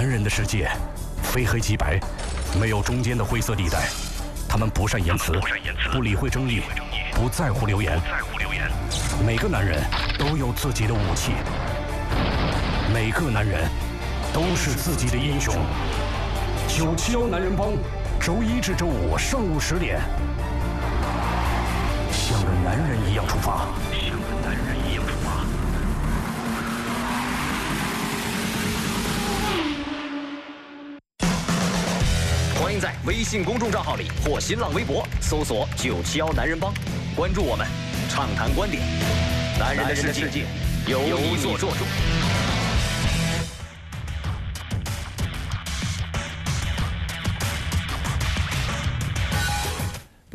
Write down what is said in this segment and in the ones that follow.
男人的世界，非黑即白，没有中间的灰色地带。他们不善言辞，不理会争议，不在乎流言。每个男人都有自己的武器，每个男人都是自己的英雄。九七幺男人帮，周一至周五上午十点，像个男人一样出发。微信公众账号里或新浪微博搜索“九七幺男人帮”，关注我们，畅谈观点。男人的世界，由你做主。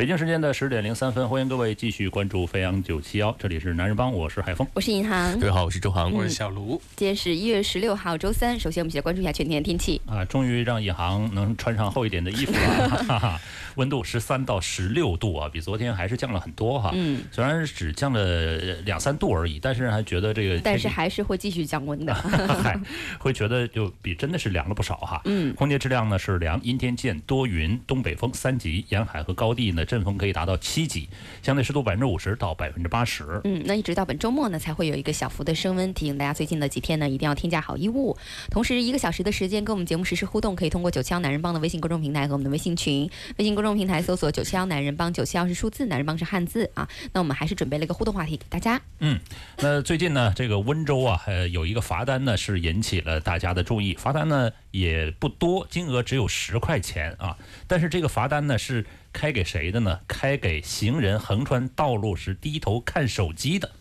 北京时间的十点零三分，欢迎各位继续关注飞扬九七幺，这里是男人帮，我是海峰，我是银行，各位好，我是周航，我是小卢。今天是一月十六号，周三。首先，我们先关注一下全天的天气啊，终于让银行能穿上厚一点的衣服了。温度十三到十六度啊，比昨天还是降了很多哈。嗯，虽然只降了两三度而已，但是还觉得这个，但是还是会继续降温的。会觉得就比真的是凉了不少哈。嗯，空气质量呢是凉，阴天见多云，东北风三级，沿海和高地呢阵风可以达到。七级，相对湿度百分之五十到百分之八十。嗯，那一直到本周末呢，才会有一个小幅的升温。提醒大家，最近的几天呢，一定要添加好衣物。同时，一个小时的时间跟我们节目实时互动，可以通过九七幺男人帮的微信公众平台和我们的微信群。微信公众平台搜索九七幺男人帮，九七幺是数字，男人帮是汉字啊。那我们还是准备了一个互动话题给大家。嗯，那最近呢，这个温州啊，呃，有一个罚单呢，是引起了大家的注意。罚单呢也不多，金额只有十块钱啊。但是这个罚单呢是。开给谁的呢？开给行人横穿道路时低头看手机的，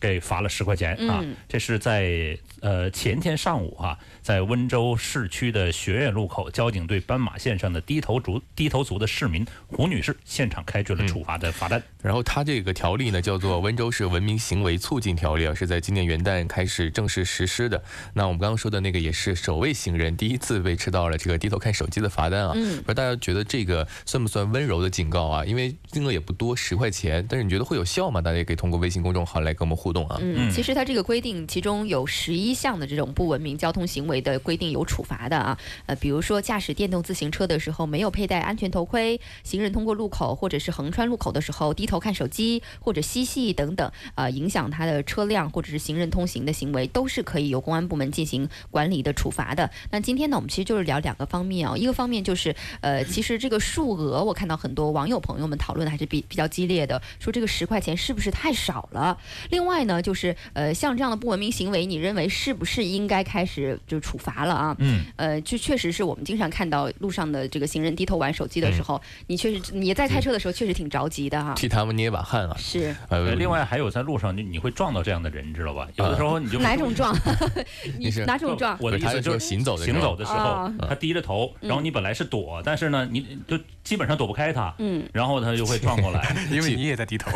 给罚了十块钱啊！这是在。呃，前天上午哈，在温州市区的学院路口，交警对斑马线上的低头族低头族的市民胡女士现场开具了处罚的罚单。然后他这个条例呢，叫做《温州市文明行为促进条例》啊，是在今年元旦开始正式实施的。那我们刚刚说的那个也是首位行人第一次被吃到了这个低头看手机的罚单啊。嗯。不知道大家觉得这个算不算温柔的警告啊？因为金额也不多，十块钱，但是你觉得会有效吗？大家也可以通过微信公众号来跟我们互动啊。嗯，其实它这个规定其中有十一。一项的这种不文明交通行为的规定有处罚的啊，呃，比如说驾驶电动自行车的时候没有佩戴安全头盔，行人通过路口或者是横穿路口的时候低头看手机或者嬉戏等等，呃，影响他的车辆或者是行人通行的行为，都是可以由公安部门进行管理的处罚的。那今天呢，我们其实就是聊两个方面啊，一个方面就是，呃，其实这个数额我看到很多网友朋友们讨论的还是比比较激烈的，说这个十块钱是不是太少了？另外呢，就是呃，像这样的不文明行为，你认为？是不是应该开始就处罚了啊？嗯，呃，就确实是我们经常看到路上的这个行人低头玩手机的时候，你确实你在开车的时候确实挺着急的哈，替他们捏把汗啊。是，呃，另外还有在路上你你会撞到这样的人，你知道吧？有的时候你就哪种撞？你是哪种撞？我的意思就是行走的行走的时候，他低着头，然后你本来是躲，但是呢，你就基本上躲不开他，嗯，然后他就会撞过来，因为你也在低头。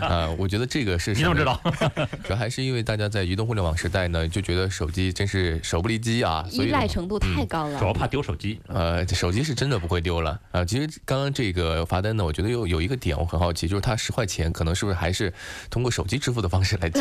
啊，我觉得这个是你怎么知道？主要还是因为大家在移动互联网时代呢。就觉得手机真是手不离机啊，依赖程度太高了。主要怕丢手机，呃，手机是真的不会丢了啊。其实刚刚这个罚单呢，我觉得有有一个点我很好奇，就是他十块钱可能是不是还是通过手机支付的方式来交？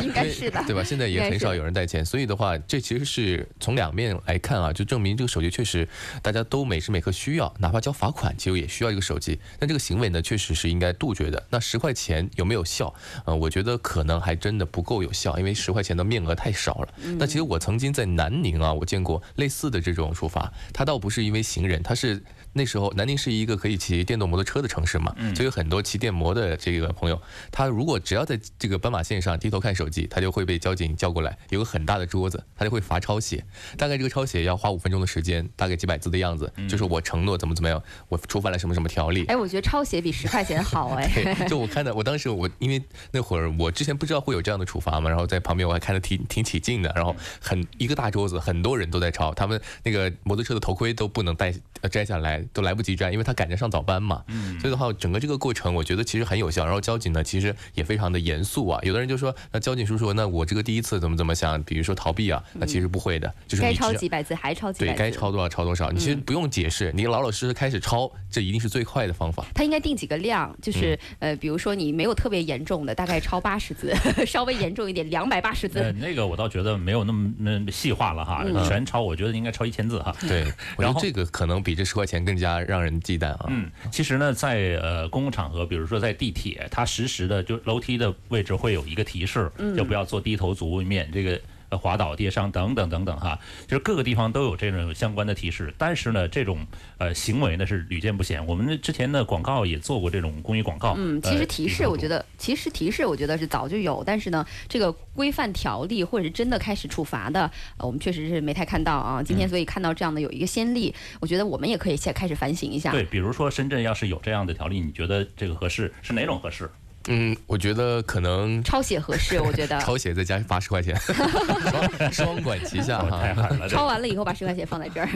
应该是的，对吧？现在也很少有人带钱，所以的话，这其实是从两面来看啊，就证明这个手机确实大家都每时每刻需要，哪怕交罚款其实也需要一个手机。但这个行为呢，确实是应该杜绝的。那十块钱有没有效？呃，我觉得可能还真的不够有效，因为十块钱的面额太少了。那其实我曾经在南宁啊，我见过类似的这种处罚，他倒不是因为行人，他是。那时候南宁是一个可以骑电动摩托车的城市嘛，所以有很多骑电摩的这个朋友，他如果只要在这个斑马线上低头看手机，他就会被交警叫过来，有个很大的桌子，他就会罚抄写，大概这个抄写要花五分钟的时间，大概几百字的样子，就是我承诺怎么怎么样，我触犯了什么什么条例。哎，我觉得抄写比十块钱好 哎。就我看到，我当时我因为那会儿我之前不知道会有这样的处罚嘛，然后在旁边我还看得挺挺起劲的，然后很一个大桌子，很多人都在抄，他们那个摩托车的头盔都不能戴摘下来，都来不及。摘，因为他赶着上早班嘛，嗯所以的话，整个这个过程我觉得其实很有效。然后交警呢，其实也非常的严肃啊。有的人就说，那交警叔叔，那我这个第一次怎么怎么想，比如说逃避啊，那其实不会的，就是该抄几百字还抄几百字，对该抄多少抄多少。你其实不用解释，你老老实实开始是超，这一定是最快的方法。他应该定几个量，就是呃，比如说你没有特别严重的，大概超八十字，稍微严重一点，两百八十呃，字。那个我倒觉得没有那么那么细化了哈，嗯全超我觉得应该超一千字哈。对，然后这个可能比这十块钱更加让人忌惮啊。嗯，其实呢，在呃公共场合，比如说在地铁，它实时的就楼梯的位置会有一个提示，嗯就不要做低头族，免这个。呃，滑倒、跌伤等等等等哈，就是各个地方都有这种相关的提示，但是呢，这种呃行为呢是屡见不鲜。我们之前的广告也做过这种公益广告。嗯，其实提示我觉得得，其实提示我觉得是早就有，但是呢，这个规范条例或者是真的开始处罚的，呃我们确实是没太看到啊。今天所以看到这样的有一个先例，我觉得我们也可以先开始反省一下。对，比如说深圳要是有这样的条例，你觉得这个合适？是哪种合适？嗯，我觉得可能抄写合适，我觉得。抄写再加八十块钱，双双管齐下哦太 哈。狠了！这抄完了以后把十块钱放在这儿，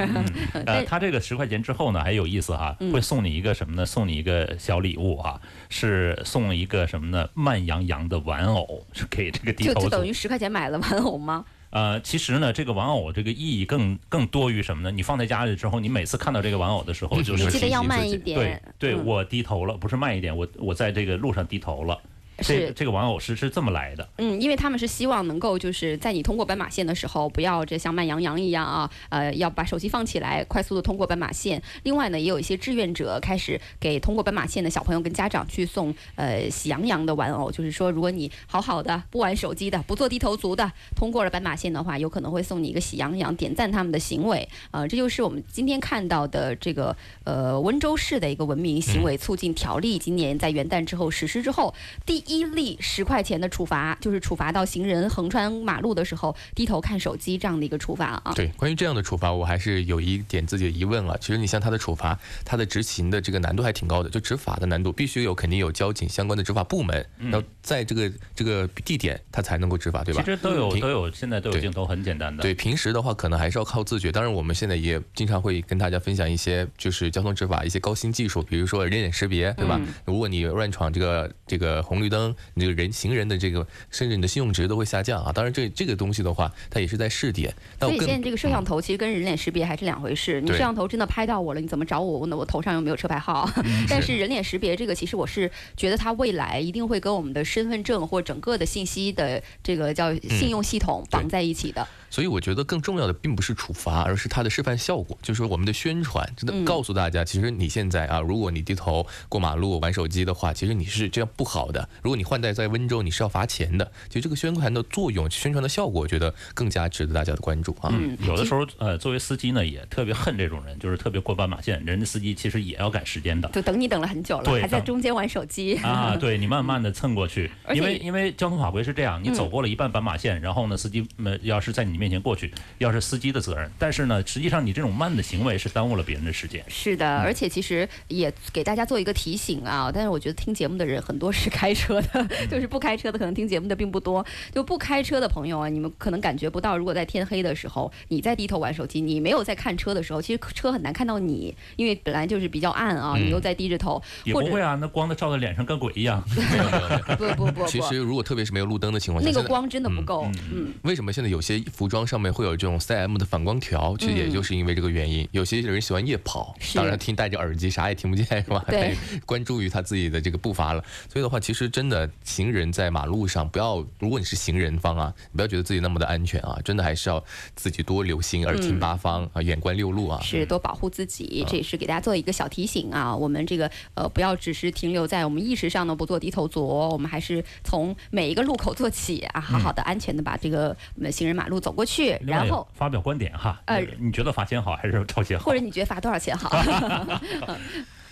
呃，但他这个十块钱之后呢，还有意思哈，嗯会送你一个什么呢？送你一个小礼物哈，是送一个什么呢？慢羊羊的玩偶，是给这个低头族就就等于。十块钱买了玩偶吗？呃，其实呢，这个玩偶这个意义更更多于什么呢？你放在家里之后，你每次看到这个玩偶的时候，就是你记得要慢一提醒自己对点。对，嗯我低头了，不是慢一点，我我在这个路上低头了。这是这个玩偶是是这么来的。嗯，因为他们是希望能够就是在你通过斑马线的时候，不要这像慢羊羊一样啊，呃，要把手机放起来，快速的通过斑马线。另外呢，也有一些志愿者开始给通过斑马线的小朋友跟家长去送呃喜羊羊的玩偶，就是说，如果你好好的不玩手机的，不做低头族的，通过了斑马线的话，有可能会送你一个喜羊羊，点赞他们的行为。呃，这就是我们今天看到的这个呃温州市的一个文明行为促进条例，今年在元旦之后实施之后，第一例十块钱的处罚，就是处罚到行人横穿马路的时候低头看手机这样的一个处罚啊。对，关于这样的处罚，我还是有一点自己的疑问了。其实你像他的处罚，他的执行的这个难度还挺高的，就执法的难度必须有肯定有交警相关的执法部门，然后在这个这个地点他才能够执法，对吧？其实都有都有，现在都有对镜头，很简单的。对，平时的话可能还是要靠自觉。当然，我们现在也经常会跟大家分享一些就是交通执法一些高新技术，比如说人脸识别，对吧？嗯如果你乱闯这个这个红绿灯，你这个人行人的这个甚至你的信用值都会下降啊。当然这这个东西的话，它也是在试点。但所以现在这个摄像头其实跟人脸识别还是两回事。你摄像头真的拍到我了，你怎么找我？我我头上又没有车牌号。但是人脸识别这个，其实我是觉得它未来一定会跟我们的身份证或整个的信息的这个叫信用系统绑在一起的。所以我觉得更重要的并不是处罚，而是它的示范效果，就是说我们的宣传，真的嗯告诉大家，其实你现在啊，如果你低头过马路玩手机的话，其实你是这样不好的。如果你换代在温州，你是要罚钱的。其实这个宣传的作用、宣传的效果，我觉得更加值得大家的关注啊。嗯，有的时候，呃，作为司机呢，也特别恨这种人，就是特别过斑马线。人家司机其实也要赶时间的就等你等了很久了，还在中间玩手机。啊。对你慢慢的蹭过去，因为因为交通法规是这样，你走过了一半斑马线，然后呢，司机们要是在你面前过去，要是司机的责任。但是呢，实际上你这种慢的行为是耽误了别人的时间。是的，而且其实也给大家做一个提醒啊。但是我觉得听节目的人很多是开车的，就是不开车的可能听节目的并不多。就不开车的朋友啊，你们可能感觉不到，如果在天黑的时候你在低头玩手机，你没有在看车的时候，其实车很难看到你，因为本来就是比较暗啊，你又在低着头，也不会啊，那光的照在脸上跟鬼一样。没有没有没有。不不不其实，如果特别是没有路灯的情况下，那个光真的不够，嗯。为什么现在有些服装上面会有这种 CM 的反光条？其实也就是因为这个原因。有些人喜欢夜跑，当然听戴着耳机啥也听不见是吧？对 关注于他自己的这个步伐了。所以的话，其实真的行人在马路上不要，如果你是行人方啊，你不要觉得自己那么的安全啊，真的还是要自己多留心，耳听八方啊，眼观六路啊。是多保护自己，这也是给大家做一个小提醒啊。我们这个呃，不要只是停留在我们意识上呢，不做低头族，我们还是从每一个路口做起啊，好好的、安全的把这个呃行人马路走过去，然后。发表观点哈，呃你觉得罚钱好还是抄钱好或？者你觉得罚多少钱好？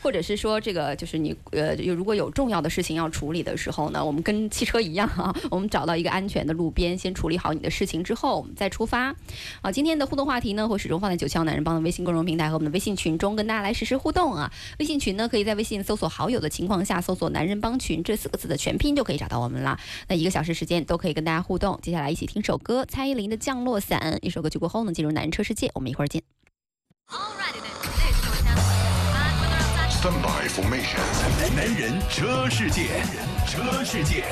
或者是说，这个就是你呃，有如果有重要的事情要处理的时候呢，我们跟汽车一样啊，我们找到一个安全的路边，先处理好你的事情之后，我们再出发。啊，今天的互动话题呢，会始终放在九霄男人帮的微信公众平台和我们的微信群中，跟大家来实时互动啊。微信群呢，可以在微信搜索好友的情况下，搜索“男人帮群”这四个字的全拼就可以找到我们啦。那一个小时时间都可以跟大家互动。接下来一起听首歌，蔡依林的《降落伞》。一首歌曲过后呢，进入男人车世界，我们一会儿见。男人车世界，车世界。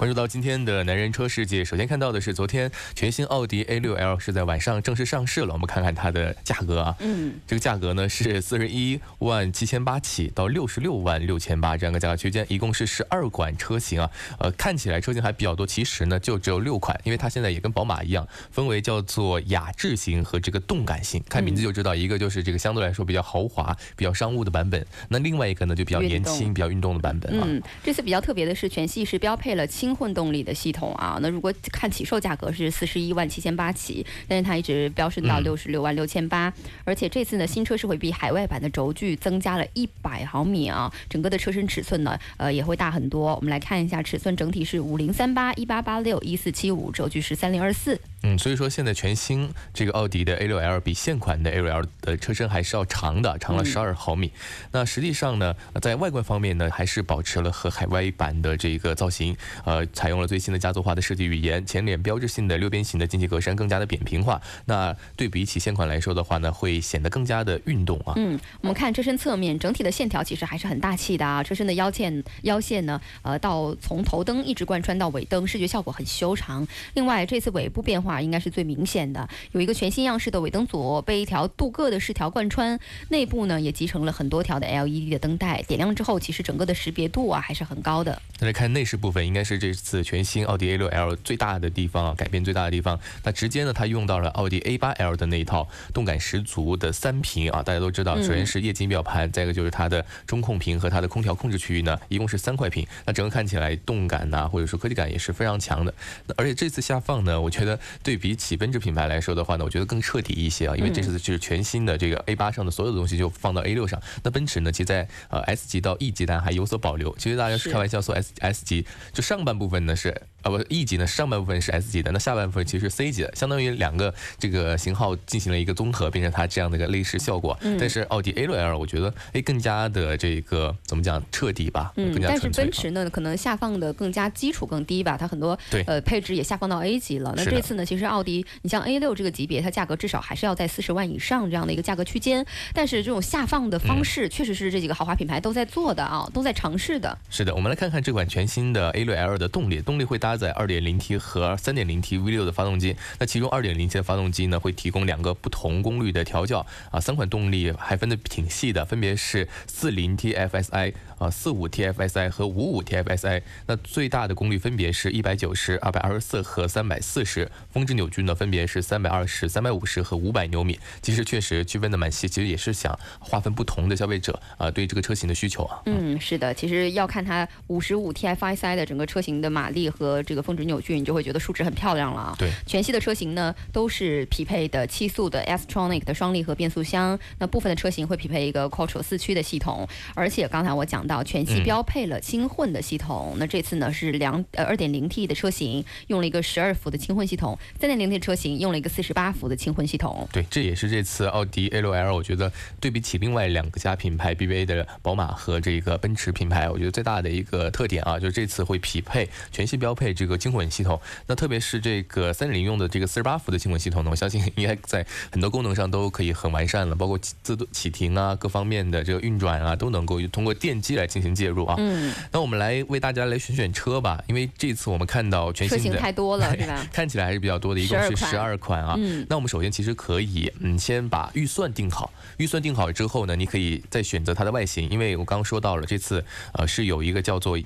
关注到今天的男人车世界，首先看到的是昨天全新奥迪 A6L 是在晚上正式上市了。我们看看它的价格啊，嗯，这个价格呢是四十一万七千八起到六十六万六千八这样一个价格区间，一共是十二款车型啊。呃，看起来车型还比较多，其实呢就只有六款，因为它现在也跟宝马一样，分为叫做雅致型和这个动感型。看名字就知道，一个就是这个相对来说比较豪华、比较商务的版本，那另外一个呢就比较年轻、比较运动的版本啊。嗯，这次比较特别的是，全系是标配了轻混动力的系统啊。那如果看起售价格是四十一万七千八起，但是它一直飙升到嗯六十六万六千八。而且这次呢，新车是会比海外版的轴距增加了一百毫米啊，整个的车身尺寸呢，呃，也会大很多。我们来看一下，尺寸整体是五零三八、一八八六、一四七五，轴距是三零二四。嗯，所以说现在全新这个奥迪的 A6L 比现款的 A6L 的车身还是要长的，长了十二毫米。那实际上呢，呃在外观方面呢，还是保持了和海外版的这个造型，呃，采用了最新的家族化的设计语言，前脸标志性的六边形的进气格栅更加的扁平化。那对比起现款来说的话呢，会显得更加的运动啊。嗯，我们看车身侧面，整体的线条其实还是很大气的啊。车身的腰线腰线呢，呃，到从头灯一直贯穿到尾灯，视觉效果很修长。另外，这次尾部变化应该是最明显的，有一个全新样式的尾灯组，被一条镀铬的饰条贯穿，内部呢也集成了很多条的 LED 的灯带，点亮之后，其实整个的识别度啊还是很高的。再来看内饰部分，应该是这次全新奥迪 A6L 最大的地方啊，改变最大的地方。那直接呢，它用到了奥迪 A8L 的那一套动感十足的三屏啊，大家都知道，嗯首先是液晶仪表盘，再一个就是它的中控屏和它的空调控制区域呢，一共是三块屏。那整个看起来动感呐、或者说科技感也是非常强的。那而且这次下放呢，我觉得对比起奔驰品牌来说的话呢，我觉得更彻底一些啊，因为这次就是全新的这个 A 八上的所有的东西就放到 A 六上。那奔驰呢，其实在呃 S 级到 E 级呢还有所保留。其实大家是是开玩笑说 S S 级就上半部分呢是啊不 E 级呢上半部分是 S 级的，那下半部分其实是 C 级的，相当于两个这个型号进行了一个综合，变成它这样的一个内饰效果。嗯但是奥迪 A 六 L 我觉得哎更加的这个怎么讲彻底吧，嗯更，加但是。奔驰呢，可能下放的更加基础更低吧，它很多对呃配置也下放到 A 级了。那这次呢，其实奥迪，你像 A 六这个级别，它价格至少还是要在四十万以上这样的一个价格区间。但是这种下放的方式，确实是这几个豪华品牌都在做的啊，都在尝试的。是的，我们来看看这款全新的 A 六 L 的动力，动力会搭搭载 2.0T 和 3.0T V6 的发动机。那其中 2.0T 的发动机呢，会提供两个不同功率的调教啊，三款动力还分的挺细的，分别是 40T FSI 啊、45T FSI 和 55T FSI。那最大的功率分别是190、224和340，峰值扭矩呢分别是320、350和500牛米。其实确实区分的蛮细，其实也是想划分不同的消费者啊对这个车型的需求啊。嗯，是的，其实要看它五十五 TFSI 的整个车型的马力和这个峰值扭矩，你就会觉得数值很漂亮了啊。对，全系的车型呢都是匹配的七速的 S-tronic 的双离合变速箱，那部分的车型会匹配一个 Quattro 四驱的系统，而且刚才我讲到全系嗯标配了轻混的系统，那这次呢是两呃二点零 T 的车型用了一个十二伏的轻混系统，三点零 T 的车型用了一个四十八伏的轻混系统。对，这也是这次奥迪 A6L，我觉得对比起另外两个家品牌 BBA 的宝马和这个奔驰品牌，我觉得最大的一个特点啊，就是这次会匹配全系标配这个轻混系统。那特别是这个3.0用的这个四十八伏的轻混系统呢，我相信 应该在很多功能上都可以很完善了，包括自动启停啊，各方面的这个运转啊，都能够通过电机来进行介入啊。嗯，那我们来为大家来选选车吧，因为这次我们看到全车型新的太多了，是吧？看起来还是比较多的，一共是12十款二款啊。嗯那我们首先其实可以，嗯，先把预算定好。预算定好之后呢，你可以再选择它的外形，因为我刚刚说到了，这次呃是有一个叫做。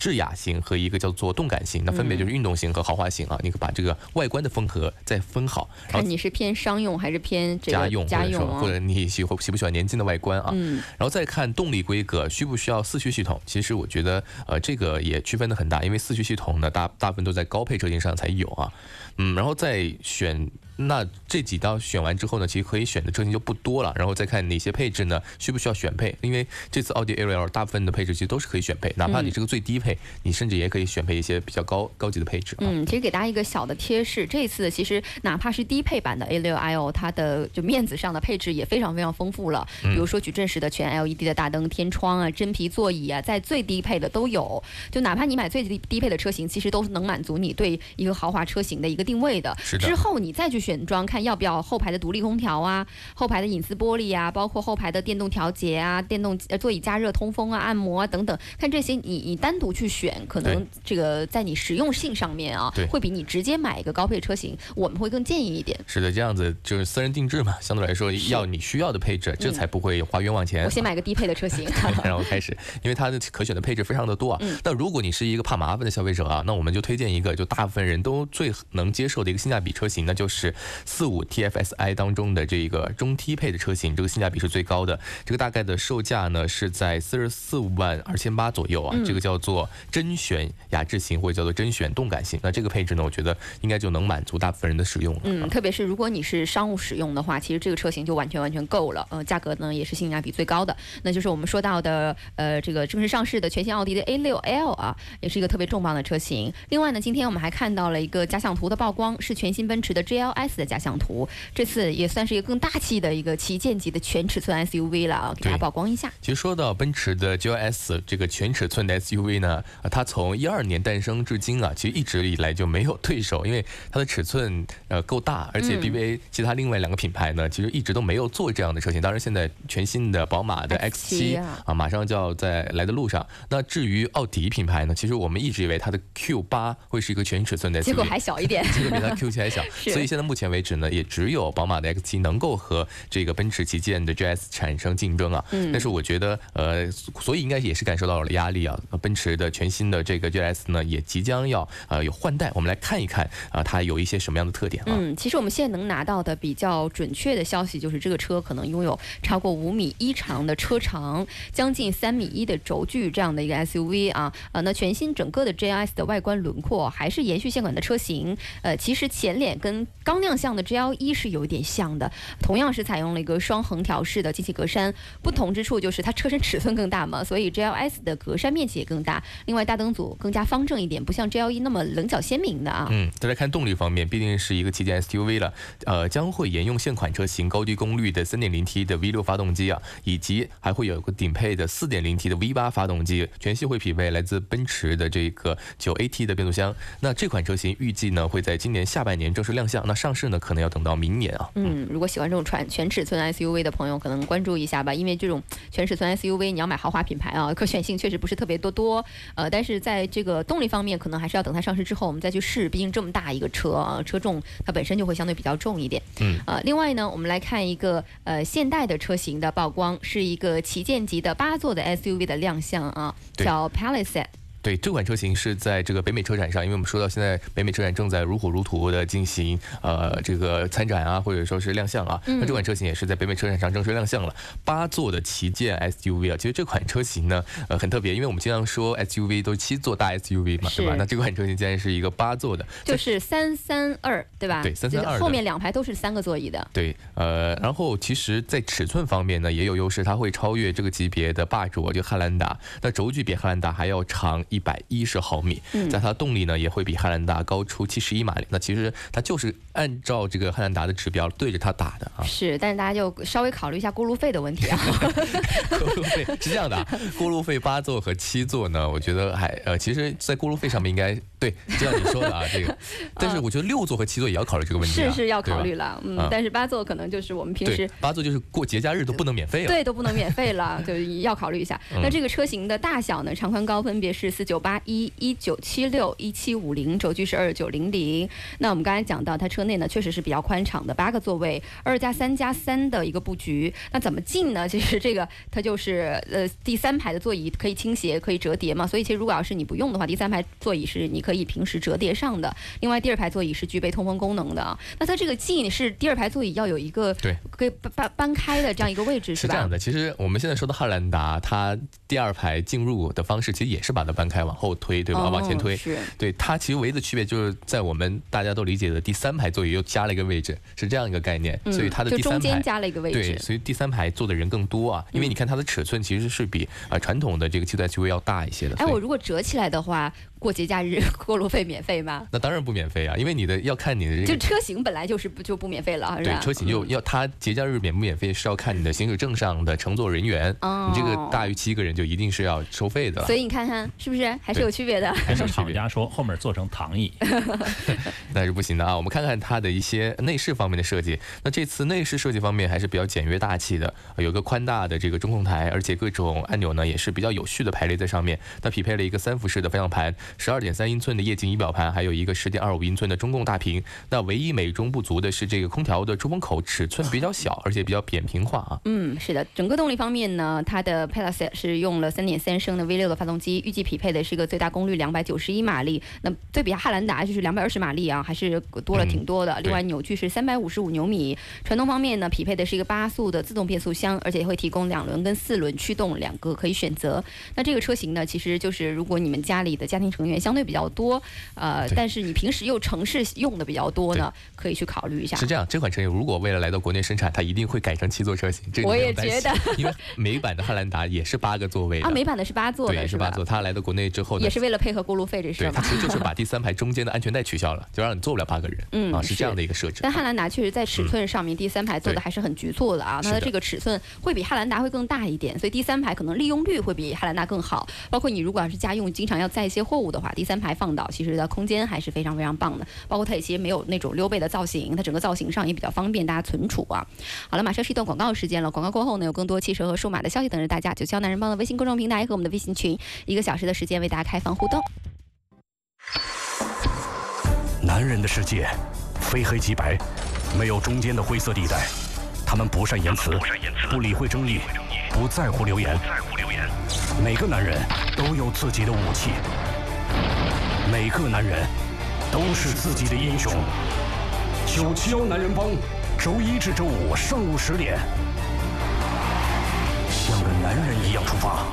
智雅型和一个叫做动感型，那分别就是运动型和豪华型啊。你可把这个外观的风格再分好，看你是偏商用还是偏这个家用或者家用或者你喜欢喜不喜欢年轻的外观啊？嗯，然后再看动力规格，需不需要四驱系统？其实我觉得，呃，这个也区分的很大，因为四驱系统呢，大大部分都在高配车型上才有啊。嗯，然后再选，那这几道选完之后呢，其实可以选的车型就不多了。然后再看哪些配置呢，需不需要选配？因为这次奥迪 A6L 大部分的配置其实都是可以选配，哪怕你这个最低配，你甚至也可以选配一些比较高高级的配置啊。嗯，其实给大家一个小的贴士，这次其实哪怕是低配版的 A6L，它的就面子上的配置也非常非常丰富了。比如说矩阵式的全 LED 的大灯、天窗啊、真皮座椅啊，在最低配的都有。就哪怕你买最低低配的车型，其实都是能满足你对一个豪华车型的一个个定位的。是的之后你再去选装，看要不要后排的独立空调啊，后排的隐私玻璃啊，包括后排的电动调节啊、电动呃座椅加热、通风啊、按摩啊等等，看这些你你单独去选，可能这个在你实用性上面啊对，会比你直接买一个高配车型，我们会更建议一点。是的，这样子就是私人定制嘛，相对来说要你需要的配置，这才不会花冤枉钱。我先买个低配的车型。然后开始，因为它的可选的配置非常的多啊。嗯那如果你是一个怕麻烦的消费者啊，那我们就推荐一个就大部分人都最能接受的一个性价比车型，那就是四五 TFSI 当中的这个中低配的车型，这个性价比是最高的。这个大概的售价呢是在四十四万二千八左右啊，嗯这个叫做甄选雅致型或者叫做甄选动感型。那这个配置呢，我觉得应该就能满足大部分人的使用了。嗯，特别是如果你是商务使用的话，其实这个车型就完全完全够了。呃，价格呢也是性价比最高的，那就是我们说到的呃这个正式上市的全新奥迪的 A6L 啊，也是一个特别重磅的车型。另外呢，今天我们还看到了一个假想图的曝光，是全新奔驰的 GLS 的假想图，这次也算是一个更大气的一个旗舰级的全尺寸 SUV 了啊，给大家曝光一下。其实说到奔驰的 GLS 这个全尺寸的 SUV 呢，呃它从一二年诞生至今啊，其实一直以来就没有对手，因为它的尺寸呃够大，而且嗯 BBA 其他另外两个品牌呢，其实一直都没有做这样的车型。当然，现在全新的宝马的 X7 X7 啊啊，马上就要在来的路上。那至于奥迪品牌呢，其实我们一直以为它的 Q8 会是一个全尺寸的 SUV，结果还小一点。结果比它 Q7 还小，所以现在目前为止呢，也只有宝马的 X7 能够和这个奔驰旗舰的 GS 产生竞争啊。嗯但是我觉得，呃，所以应该也是感受到了压力啊。呃奔驰的全新的这个 GS 呢，也即将要呃有换代，我们来看一看啊、它有一些什么样的特点啊。嗯，其实我们现在能拿到的比较准确的消息就是，这个车可能拥有超过五米一长的车长，将近三米一的轴距这样的一个 SUV 啊。呃，那全新整个的 GLS 的外观轮廓还是延续现款的车型。呃，其实前脸跟刚亮相的 GL 一是有一点像的，同样是采用了一个双横条式的进气格栅，不同之处就是它车身尺寸更大嘛，所以 GLS 的格栅面积也更大。另外大灯组更加方正一点，不像 GL 一那么棱角鲜明的啊。嗯，再来看动力方面，毕竟是一个旗舰 SUV 了，呃，将会沿用现款车型高低功率的 3.0T 的 V6 发动机啊，以及还会有个顶配的 4.0T 的 V8 发动机，全系会匹配来自奔驰的这个 9AT 的变速箱。那这款车型预计呢会在今年下半年正式亮相，那上市呢可能要等到明年啊。嗯，如果喜欢这种全全尺寸 SUV 的朋友，可能关注一下吧，因为这种全尺寸 SUV 你要买豪华品牌啊，可选性确实不是特别多多。呃，但是在这个动力方面，可能还是要等它上市之后我们再去试，毕竟这么大一个车啊，车重它本身就会相对比较重一点。嗯，呃，另外呢，我们来看一个呃现代的车型的曝光，是一个旗舰级的八座的 SUV 的亮相啊，叫 Palisade。对，这款车型是在这个北美车展上，因为我们说到现在北美车展正在如火如荼的进行呃这个参展啊，或者说是亮相啊。那这款车型也是在北美车展上正式亮相了，八座的旗舰 SUV 啊。其实这款车型呢，呃很特别，因为我们经常说 SUV 都是七座大 SUV 嘛，对吧？那这款车型竟然是一个八座的，就是三三二，对吧？对三三二后面两排都是三个座椅的。对，呃，然后其实，在尺寸方面呢，也有优势，它会超越这个级别的霸主，就汉兰达。那轴距比汉兰达还要长一百一十毫米，嗯在它动力呢，也会比汉兰达高出七十一马力。那其实它就是按照这个汉兰达的指标对着它打的啊。是，但是大家就稍微考虑一下过路费的问题啊。过路费是这样的啊，过路费八座和七座呢，我觉得还呃，其实，在过路费上面应该对，就像你说的啊，这个，但是我觉得六座和七座也要考虑这个问题、啊，是是要考虑了，嗯啊，但是八座可能就是我们平时。八座就是过节假日都不能免费了。对，都不能免费了，就是要考虑一下。嗯那这个车型的大小呢，长宽高分别是四九八一、一九七六、一七五零，轴距是二九零零。那我们刚才讲到，它车内呢确实是比较宽敞的，八个座位，二加三加三的一个布局。那怎么进呢？其实这个它就是呃第三排的座椅可以倾斜，可以折叠嘛。所以其实如果要是你不用的话，第三排座椅是你可以平时折叠上的。另外第二排座椅是具备通风功能的啊。那它这个进是第二排座椅要有一个对可以搬搬搬开的这样一个位置是吧？是这样的，其实我们现在说的汉兰达，它第二排进入的方式其实也是把它搬开，往后推，对吧？哦往前推。是对它其实唯一的区别就是在我们大家都理解的第三排座椅又加了一个位置，是这样一个概念。嗯所以它的第三排。加了一个位对，置。对所以第三排坐的人更多啊，因为你看它的尺寸其实是比呃传统的这个七座 SUV 要大一些的。哎，我如果折起来的话，过节假日 过路费免费吗？那当然不免费啊，因为你的要看你的这就。车型本来就是不就不免费了，对车型就要它节假日免不免费是要看你的行驶证上的乘坐人员，哦你这个大于七个人就一定是要收费的所。以你看看是不是还是有区别的？跟 厂家说后面做成躺椅，那是不行的啊。我们看看它的一些内饰方面的设计。那这次内饰设计方面还是比较简约大气的，有个宽大的这个中控台，而且各种按钮呢也是比较有序的排列在上面。它匹配了一个三辐式的方向盘，十二点三英寸的液晶仪表盘，还有一个十点二五英寸的中控大屏。那唯一美中不足的是这个空调的出风口尺寸比较小，而且比较扁平化啊。嗯，是的，整个动力方面呢，它的 Palisade 是用了三点三升的 V 六的发动机，预计匹配的是一个最大功率两百九十一马力。那对比汉兰达就是两百二十马力啊，还是多了挺多的。另外扭矩是三百五十五牛米。传动方面呢，匹配的是一个八速的自动变速箱，而且会提供两轮跟四轮驱动两个可以选择。那这个车型呢，其实就是如果你们家里的家庭成员相对比较多，呃，但是你平时又城市用的比较多呢，可以去考虑一下。是这样，这款车型如果未来来到国内生产，它一定会改成七座车型。这个我也觉因为美版的汉兰达也是八个座位啊，美版的是八座对，的吧？也是八座。它来到国内之后呢，也是为了配合过路费这事对，儿。它其实就是 把第三排中间的安全带取消了，就让你坐不了八个人。嗯啊，是是这样的一个设置。但汉兰达确实在尺寸上面，第三排做的还是很局促的啊。它的这个尺寸会比汉兰达会更大一点，所以第三排可能利用率会比汉兰达更好。包括你如果要是家用，经常要载一些货物的话，第三排放倒其实的空间还是非常非常棒的。包括它也其实没有那种溜背的造型，它整个造型上也比较方便大家存储啊。好了，马上是一段广告时间了。广告过后呢，有更多汽车和数码的消息等着大家。九霄男人帮的微信公众平台和我们的微信群，一个小时的时间为大家开放互动。男人的世界，非黑即白，没有中间的灰色地带。他们不善言辞，不理会争议，不在乎留言。每个男人都有自己的武器，每个男人都是自己的英雄。九七幺男人帮，周一至周五上午十点，像个男人一样出发。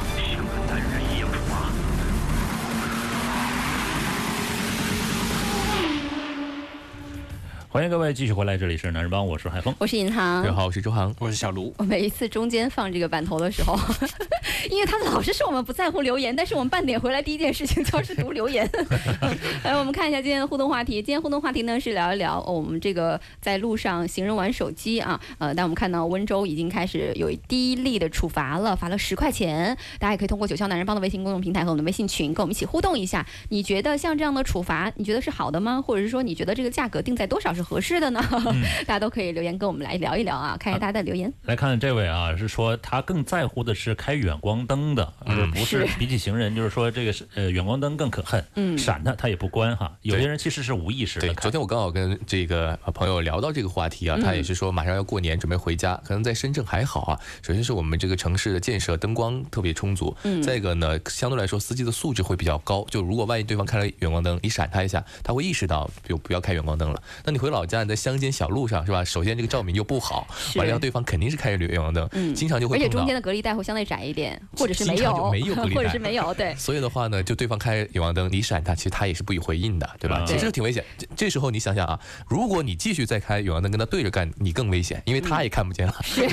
欢迎各位继续回来，这里是男人帮，我是海峰。我是银行各位。好，我是周航。我是小卢。我每一次中间放这个版头的时候，因为他们老是说我们不在乎留言，但是我们半点回来第一件事情就是读留言。来，我们看一下今天的互动话题。今天互动话题呢是聊一聊、哦我们这个在路上行人玩手机啊，呃，但我们看到温州已经开始有第一例的处罚了，罚了十块钱。大家也可以通过九霄男人帮的微信公众平台和我们的微信群跟我们一起互动一下。你觉得像这样的处罚，你觉得是好的吗？或者是说你觉得这个价格定在多少是合适的呢？大家都可以留言跟我们来聊一聊啊，看一下大家的留言。来看这位啊，是说他更在乎的是开远光灯的，而不是是比起行人，就是说这个是呃远光灯更可恨，嗯闪他他也不关哈。有些人其实是无意识的，开昨天我刚好跟这个呃朋友聊到这个话题啊，他也是说马上要过年，准备回家。可能在深圳还好啊，首先是我们这个城市的建设灯光特别充足，嗯再一个呢，相对来说司机的素质会比较高。就如果万一对方开了远光灯，你闪他一下，他会意识到就不要开远光灯了。那你回老家，你在乡间小路上是吧？首先这个照明又不好，是完了对方肯定是开着远光灯，嗯经常就会而且中间。的隔离带会相对窄一点，或者是没有，没有隔离 带或者是没有，对。所以的话呢，就对方开远光灯，你闪他，其实他也是不予回应的，对吧？啊其实挺危险。这这时候你想想啊，如果你继续再开远光灯跟他对着干，你更危险，因为他也看不见了，是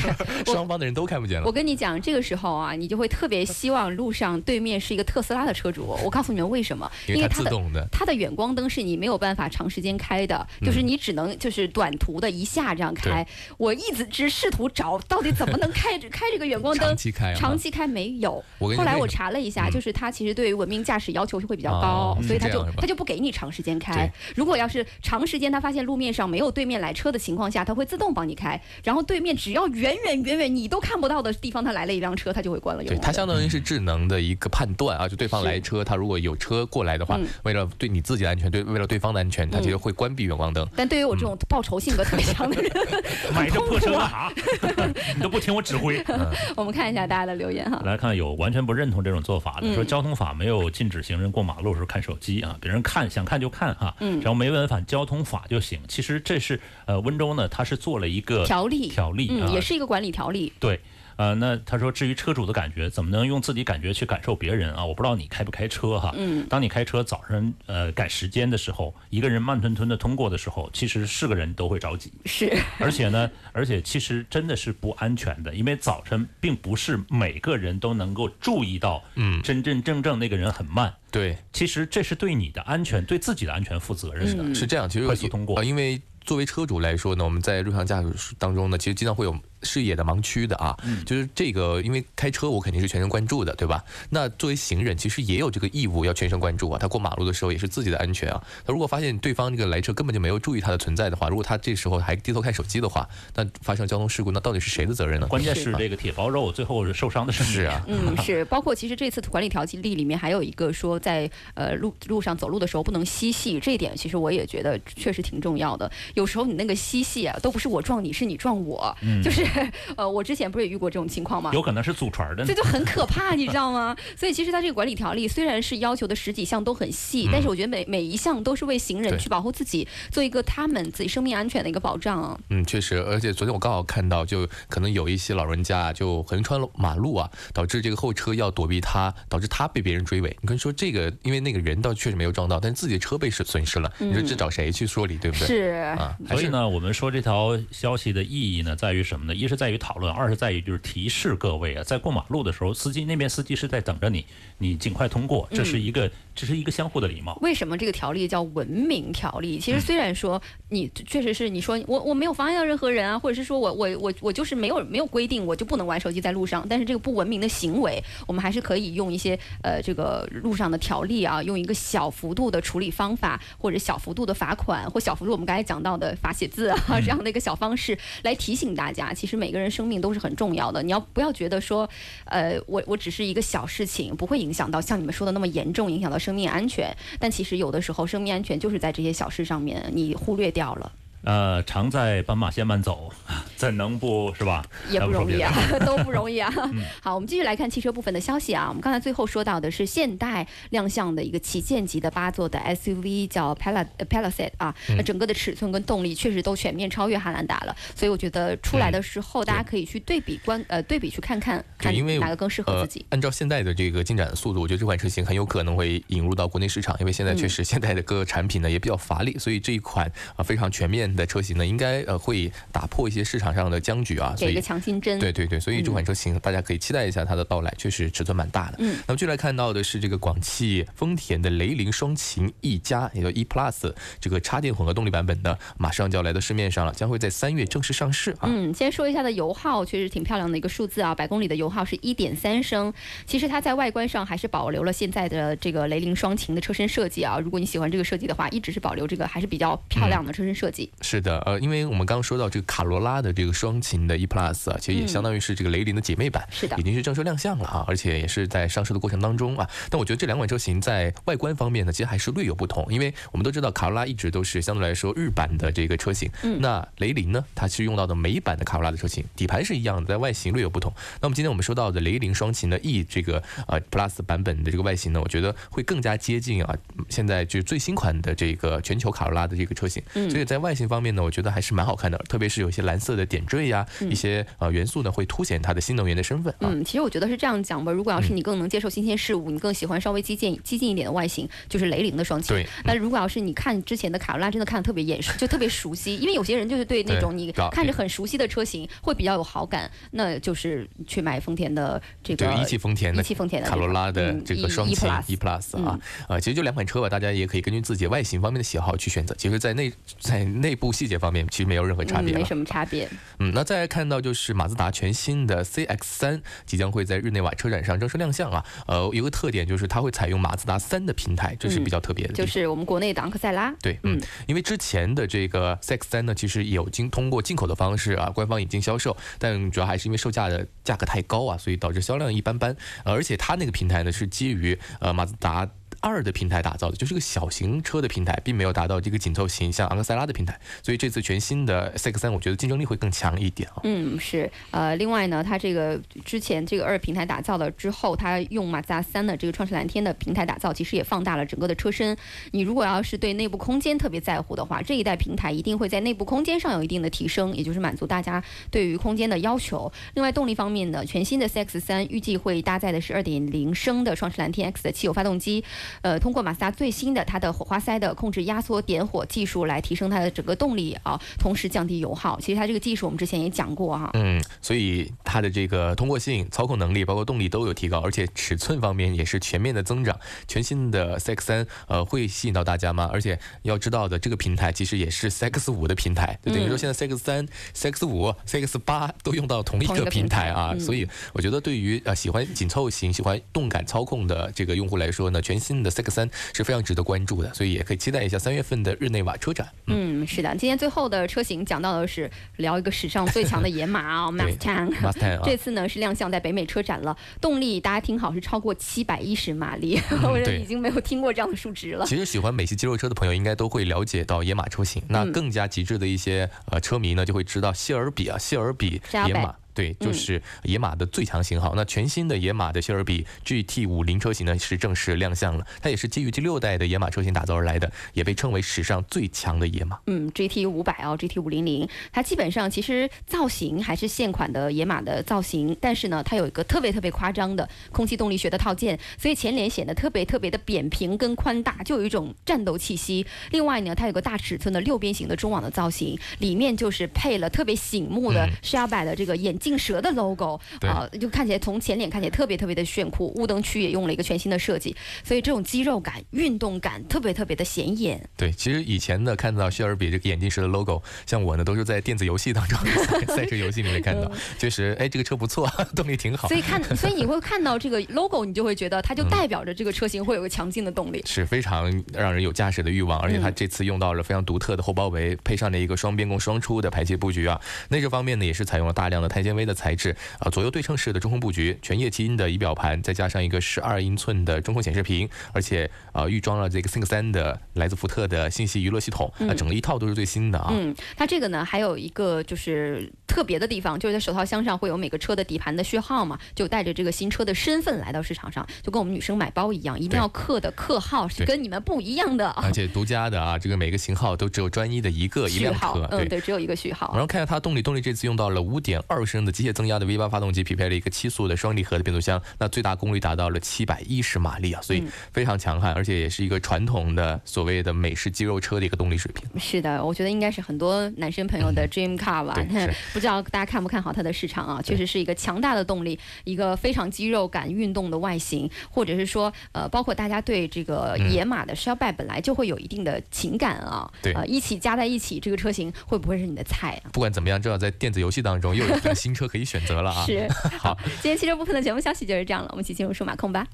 双方的人都看不见了我。跟你讲，这个时候啊，你就会特别希望路上对面是一个特斯拉的车主。我告诉你们为什么？因为它自动的它的远光灯是你没有办法长时间开的，就是你只能就是短途的一下这样开。我一直只试图找到底怎么能开着开这个远光灯长，期开啊，长期开没有。我后来我查了一下，嗯就是它其实对于文明驾驶要求就会比较高哦，所以它就它就不给你长时间开。如果要是长时间它发现路面上没有对面来车的情况下，它会自动帮你开。然后对面只要远远远远你都看不到的地方，它来了一辆车，它就会关了远对，光。它相当于是智能的一个判断啊，就对方来车，它如果有车过来的话嗯，为了对你自己的安全，对为了对方的安全，它其实会关闭远光灯。但对于我这种报仇性格特别强的人，买这破车干啊啥？你都不听我指挥。我们看一下大家的留言哈。来看有完全不认同这种做法的，嗯说交通法没有禁止行人过马路时候看手机啊，别人看想看就看哈，嗯只要没违反交通法就行。其实这是呃温州呢，它是做了一个条例条例也是一个管理条例。对。呃，那他说，至于车主的感觉，怎么能用自己感觉去感受别人啊？我不知道你开不开车哈。嗯。当你开车早上呃赶时间的时候，一个人慢吞吞的通过的时候，其实是个人都会着急。是。而且呢，而且其实真的是不安全的，因为早晨并不是每个人都能够注意到，嗯真真正正那个人很慢。对，其实这是对你的安全、对自己的安全负责任的。嗯是这样，其实快速通过呃因为作为车主来说呢，我们在路上驾驶当中呢，其实经常会有视野的盲区的啊。嗯就是这个，因为开车我肯定是全神贯注的，对吧？那作为行人，其实也有这个义务要全神贯注啊。他过马路的时候也是自己的安全啊。他如果发现对方这个来车根本就没有注意他的存在的话，如果他这时候还低头看手机的话，那发生交通事故，那到底是谁的责任呢？关键是是这个铁包肉最后受伤的是你是啊，嗯，是，包括其实这次管理条例里面还有一个说在，呃路路上走路的时候不能嬉戏，这一点其实我也觉得确实挺重要的。有时候你那个嬉戏啊，都不是我撞你，是你撞我，就是 呃，我之前不是也遇过这种情况吗？有可能是祖传的呢这。就很可怕，你知道吗？所以其实它这个管理条例虽然是要求的十几项都很细，但是我觉得每每一项都是为行人去保护自己，做一个他们自己生命安全的一个保障啊。嗯，确实，而且昨天我刚好看到，就可能有一些老人家啊就横穿了马路啊，导致这个后车要躲避他，导致他被别人追尾。你跟说这个，因为那个人倒确实没有撞到，但是自己的车被损损失了，你说这找谁去说理，对不对？是，啊，是所以呢，我们说这条消息的意义呢，在于什么呢？一是在于讨论，二是在于就是提示各位啊，在过马路的时候，司机那边司机是在等着你，你尽快通过，这是一个这是一个相互的礼貌。为什么这个条例叫文明条例？其实虽然说你确实是你说我我没有妨碍到任何人啊，或者是说我我我我就是没有没有规定我就不能玩手机在路上，但是这个不文明的行为，我们还是可以用一些呃这个路上的条例啊，用一个小幅度的处理方法，或者小幅度的罚款，或小幅度我们刚才讲到的罚写字啊 这样的一个小方式来提醒大家，其实每个人生命都是很重要的。你要不要觉得说，呃，我我只是一个小事情，不会影响到像你们说的那么严重，影响到生命安全。但其实有的时候，生命安全就是在这些小事上面你忽略掉了，呃，常在斑马线慢走，怎能不是吧？也不容易啊 都不容易啊。好，我们继续来看汽车部分的消息啊。我们刚才最后说到的是现代亮相的一个旗舰级的八座的 SUV，叫 Pala 呃 Palisade 啊，那整个的尺寸跟动力确实都全面超越汉兰达了。所以我觉得出来的时候，大家可以去对比观呃对比去看看，看，因为哪个更适合呃自己。，按照现在的这个进展的速度，我觉得这款车型很有可能会引入到国内市场，因为现在确实现在的各个产品呢也比较乏力，所以这一款啊、非常全面的车型呢，应该呃会打破一些市场上的僵局啊，所以给一个强心针，对对对，所以这款车型大家可以期待一下它的到来，确实尺寸蛮大的。嗯，那么接下来看到的是这个广汽丰田的雷凌双擎 E 加，也叫 E Plus 这个插电混合动力版本的，马上就要来到市面上了，将会在三月正式上市啊。嗯，先说一下的油耗，确实挺漂亮的一个数字啊，百公里的油耗是一点三升。其实它在外观上还是保留了现在的这个雷凌双擎的车身设计啊。如果你喜欢这个设计的话，一直是保留这个还是比较漂亮的车身设计。是的，呃，因为我们刚刚说到这个卡罗拉的这个双擎的 E Plus 啊，其实也相当于是这个雷凌的姐妹版，是的。已经是正式亮相了啊，而且也是在上市的过程当中啊。但我觉得这两款车型在外观方面呢，其实还是略有不同，因为我们都知道卡罗拉一直都是相对来说日版的这个车型，嗯。那雷凌呢，它是用到的美版的卡罗拉的车型，底盘是一样的，在外形略有不同。那么今天我们说到的雷凌双擎的 E 这个呃 Plus 版本的这个外形呢，我觉得会更加接近啊现在就是最新款的这个全球卡罗拉的这个车型，嗯。所以在外形方面呢，我觉得还是蛮好看的，特别是有一些蓝色的点缀呀、一些呃元素呢，会凸显它的新能源的身份啊。嗯，其实我觉得是这样讲吧。如果要是你更能接受新鲜事物，你更喜欢稍微激进激进一点的外形，就是雷凌的双擎。对，那如果要是你看之前的卡罗拉，真的看的特别眼熟，就特别熟悉，因为有些人就是对那种你看着很熟悉的车型会比较有好感，那就是去买丰田的这个这个一汽丰田的一汽丰田的卡罗拉的嗯这个 E- 双 E 擎 E Plus 啊，呃，其实就两款车吧，大家也可以根据自己外形方面的喜好去选择。其实，在内在内部细节方面，其实没有任何差别嗯，没。什么差别。嗯，那再来看到就是马自达全新的 CX 三即将会在日内瓦车展上正式亮相啊。呃，有个特点就是它会采用马自达三的平台，这是比较特别的。就是我们国内的昂克赛拉，对，嗯，因为之前的这个 CX 三呢，其实有经通过进口的方式啊，官方已经销售，但主要还是因为售价的价格太高啊，所以导致销量一般般。呃而且它那个平台呢是基于呃马自达。二的平台打造的，就是个小型车的平台，并没有达到这个紧凑型像昂克赛拉的平台，所以这次全新的 CX 三，我觉得竞争力会更强一点啊。嗯，是，呃，另外呢，它这个之前这个二平台打造了之后，它用马自达三的这个创世蓝天的平台打造，其实也放大了整个的车身。你如果要是对内部空间特别在乎的话，这一代平台一定会在内部空间上有一定的提升，也就是满足大家对于空间的要求。另外动力方面呢，全新的 CX 三预计会搭载的是2.0升的创世蓝天 X 的汽油发动机，呃，通过马自达最新的它的火花塞的控制压缩点火技术来提升它的整个动力啊，同时降低油耗。其实它这个技术我们之前也讲过哈。嗯，所以它的这个通过性、操控能力，包括动力都有提高，而且尺寸方面也是全面的增长。全新的 CX 三，呃，会吸引到大家吗？而且要知道的，这个平台其实也是 CX 五的平台，就等于说现在 CX 三、CX 五、CX 八都用到同一个平台啊。所以我觉得对于呃喜欢紧凑型、喜欢动感操控的这个用户来说呢，全新的 CX 三是非常值得关注的，所以也可以期待一下三月份的日内瓦车展。嗯，是的，今天最后的车型讲到的是聊一个史上最强的野马啊、对 Mustang。Mustang 啊这次呢是亮相在北美车展了，动力大家听好是超过七百一十马力，我对已经没有听过这样的数值了。其实喜欢美系肌肉车的朋友应该都会了解到野马车型，那嗯更加极致的一些呃车迷呢就会知道谢尔比啊，谢尔比野马。对，嗯就是野马的最强型号。那全新的野马的谢尔比 GT 五零车型呢是正式亮相了，它也是基于第六代的野马车型打造而来的，也被称为史上最强的野马。嗯，GT 五百哦，GT 五零零，它基本上其实造型还是现款的野马的造型，但是呢，它有一个特别特别夸张的空气动力学的套件，所以前脸显得特别特别的扁平跟宽大，就有一种战斗气息。另外呢，它有个大尺寸的六边形的中网的造型，里面就是配了特别醒目的嗯 s h a b a 的这个眼镜蛇的 logo，对啊、就看起来从前脸看起来特别特别的炫酷。雾灯区也用了一个全新的设计，所以这种肌肉感、运动感特别特别的显眼。对，其实以前呢，看到谢尔比这个眼镜蛇的 logo，像我呢都是在电子游戏当中 赛赛车游戏里面看到，确实，哎，这个车不错，动力挺好 所。以看，所以你会看到这个 logo，你就会觉得它就代表着这个车型会有个强劲的动力。是非常让人有驾驶的欲望，而且它嗯这次用到了非常独特的后包围，配上了一个双边共双出的排气布局啊。内饰方面呢，也是采用了大量的碳纤维的材质啊，左右对称式的中控布局，全液晶的仪表盘，再加上一个十二英寸的中控显示屏，而且啊预装了这个 Think 三的来自福特的信息娱乐系统，啊，嗯整个一套都是最新的啊。嗯，它这个呢还有一个就是特别的地方，就是在手套箱上会有每个车的底盘的序号嘛，就带着这个新车的身份来到市场上，就跟我们女生买包一样，一定要刻的刻号是跟你们不一样的啊而。且独家的啊，这个每个型号都只有专一的一个一辆车，，嗯，对，只有一个序号然。后看一下它动力，动力这次用到了五点二升的机械增压的 V8 发动机，匹配了一个七速的双离合的变速箱，那最大功率达到了七百一十马力啊，所以嗯非常强悍，而且也是一个传统的所谓的美式肌肉车的一个动力水平。是的，我觉得应该是很多男生朋友的 dream car 吧。嗯对是 不知道大家看不看好它的市场啊？确实是一个强大的动力，一个非常肌肉感、运动的外形，或者是说，呃，包括大家对这个嗯野马的 s h e l b a 本来就会有一定的情感啊。对呃，一起加在一起，这个车型会不会是你的菜啊？不管怎么样，至少在电子游戏当中又有一个新车可以选择了啊。是。好，今天汽车部分的节目消息就是这样了，我们一起进入数码控吧。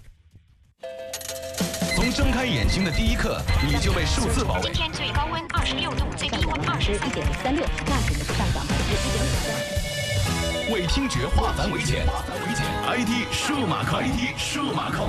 从睁开眼睛的第一刻，你就被数字包围今。天最高温二十六度，最低温二十一点零。三六，那肯定是上涨百分之一点五。为听觉化繁为简，ID 数码控，ID 数码控。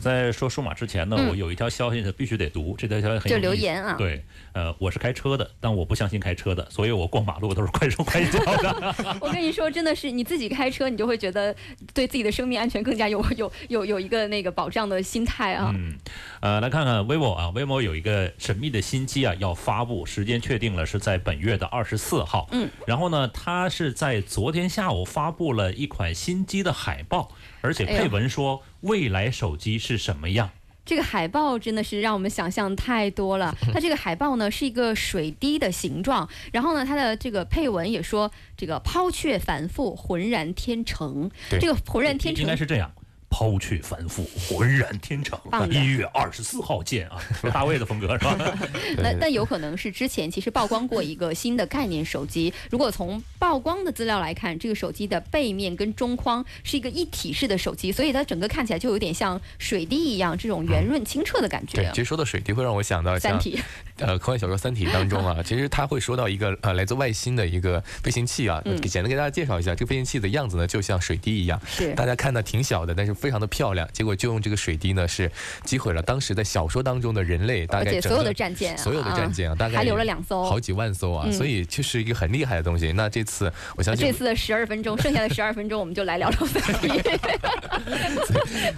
在说数码之前呢，嗯我有一条消息是必须得读，这条消息很有就留言啊对，呃，我是开车的，但我不相信开车的，所以我过马路都是快手快脚的。我跟你说，真的是你自己开车，你就会觉得对自己的生命安全更加有有有有一个那个保障的心态啊。嗯，呃，来看看 vivo 啊，vivo 有一个神秘的新机啊要发布，时间确定了是在本月的二十四号。嗯，然后呢，它是在昨天下午发布了一款新机的海报，而且配文说未来手机是什么样。这个海报真的是让我们想象太多了。它这个海报呢是一个水滴的形状，然后呢它的这个配文也说这个抛却繁复，浑然天成。对这个浑然天成应该是这样。抛去繁复，浑然天成一月二十四号见啊！是 大卫的风格是吧？那那有可能是之前其实曝光过一个新的概念手机，如果从曝光的资料来看，这个手机的背面跟中框是一个一体式的手机，所以它整个看起来就有点像水滴一样，这种圆润清澈的感觉对，。其实说到水滴，会让我想到三体，呃科幻小说《三体》当中啊，其实他会说到一个呃来自外星的一个飞行器啊，嗯简单给大家介绍一下，这个飞行器的样子呢，就像水滴一样，是大家看的挺小的，但是非常的漂亮，结果就用这个水滴呢是击毁了当时在小说当中的人类，大概所有的战舰啊，所有的战舰啊，大概还留了两艘好几万艘啊，嗯所以这是一个很厉害的东西。那这次我相信这次的十二分钟，剩下的十二分钟我们就来聊聊。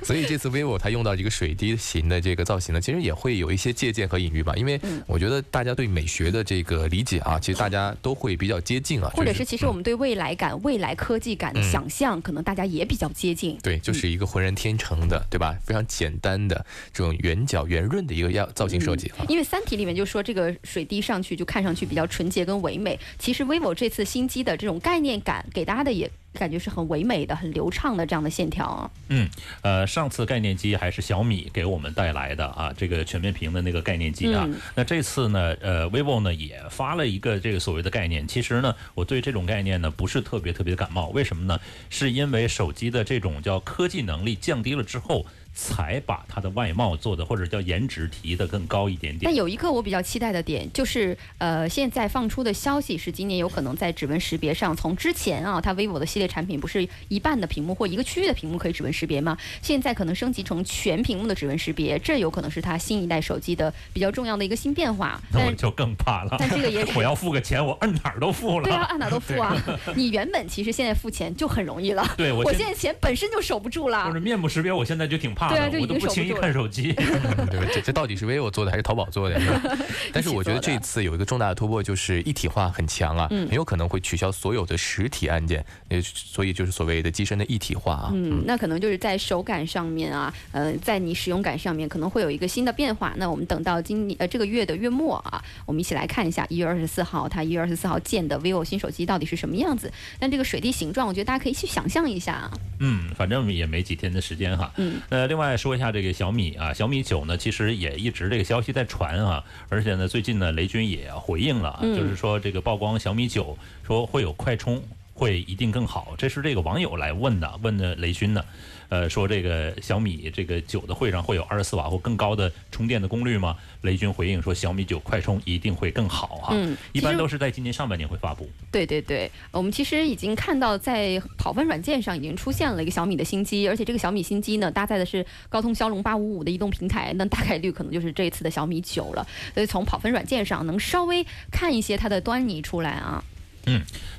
所以这次 vivo 它用到这个水滴型的这个造型呢，其实也会有一些借鉴和隐喻吧。因为嗯我觉得大家对美学的这个理解啊，其实大家都会比较接近啊，或者是其实我们对未来感、未来科技感的嗯想象，可能大家也比较接近。对，就是一个浑然天成的，对吧？非常简单的这种圆角圆润的一个样造型设计。因为《三体》里面就说这个水滴上去就看上去比较纯洁跟唯美，其实 vivo 这次新机的这种概念感给大家的也感觉是很唯美的、很流畅的这样的线条啊。嗯，呃，上次概念机还是小米给我们带来的啊，这个全面屏的那个概念机啊。嗯那这次呢，呃，vivo 呢也发了一个这个所谓的概念。其实呢，我对这种概念呢不是特别特别的感冒，为什么呢？是因为手机的这种叫科技能力降低了之后，才把它的外貌做的或者叫颜值提的更高一点点但。有一个我比较期待的点，就是呃，现在放出的消息是今年有可能在指纹识别上，从之前啊，它 vivo 的系列产品不是一半的屏幕或一个区域的屏幕可以指纹识别吗？现在可能升级成全屏幕的指纹识别，这有可能是它新一代手机的比较重要的一个新变化。那我就更怕了。但这个也我要付个钱，我摁哪儿都付了。对啊，按哪都付啊！你原本其实现在付钱就很容易了，对我现我现在钱本身就守不住了就是。面部识别，我现在就挺怕的，对啊就已我都不轻易看手机。嗯 对吧？这这到底是 vivo 做的还是淘宝做的？但是我觉得这次有一个重大的突破，就是一体化很强啊，嗯很有可能会取消所有的实体按键，也所以就是所谓的机身的一体化啊。嗯，那可能就是在手感上面啊，呃，在你使用感上面可能会有一个新的变化。那我们等到今年呃这个月的月末啊，我们一起来看一下一月二十四号它一月二十四号见的 vivo 新手机到底是什么样子。但这个水滴形状，我觉得大家可以去想象一下啊。嗯，反正也没几天的时间哈。嗯，呃，另外说一下这个小米啊，小米九呢，其实也一直这个消息在传啊，而且呢，最近呢，雷军也回应了啊，嗯就是说这个曝光小米九，说会有快充。会一定更好，这是这个网友来问的，问的雷军呢，呃，说这个小米这个九的会上会有二十四瓦或更高的充电的功率吗？雷军回应说，小米九快充一定会更好啊，嗯一般都是在今年上半年会发布。对对对，我们其实已经看到在跑分软件上已经出现了一个小米的新机，而且这个小米新机呢搭载的是高通骁龙八五五的移动平台，那大概率可能就是这次的小米九了。所以从跑分软件上能稍微看一些它的端倪出来啊。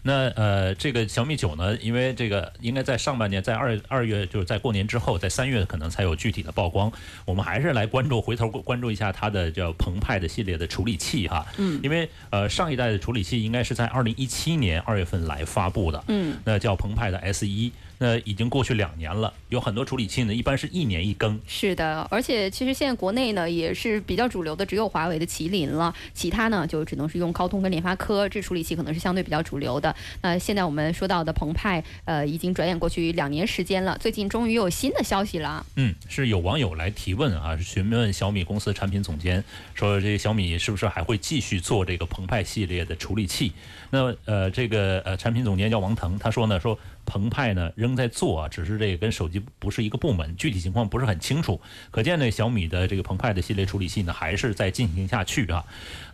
那呃，这个小米九呢，因为这个应该在上半年，在二二月，就是在过年之后，在三月可能才有具体的曝光。我们还是来关注，回头关注一下它的叫澎湃的系列的处理器哈。嗯因为呃上一代的处理器应该是在二零一七年二月份来发布的。嗯，那叫澎湃的 S 一，那已经过去两年了，有很多处理器呢，一般是一年一更。是的，而且其实现在国内呢也是比较主流的，只有华为的麒麟了，其他呢就只能是用高通跟联发科，这处理器可能是相对比较主流的。那现在我们说到的澎湃，呃，已经转眼过去两年时间了，最近终于有新的消息了。嗯，是有网友来提问啊，询问小米公司产品总监说，这个小米是不是还会继续做这个澎湃系列的处理器？那呃，这个呃产品总监叫王腾，他说呢，说澎湃呢仍在做啊，只是这个跟手机不是一个部门，具体情况不是很清楚。可见呢，小米的这个澎湃的系列处理器呢还是在进行下去啊。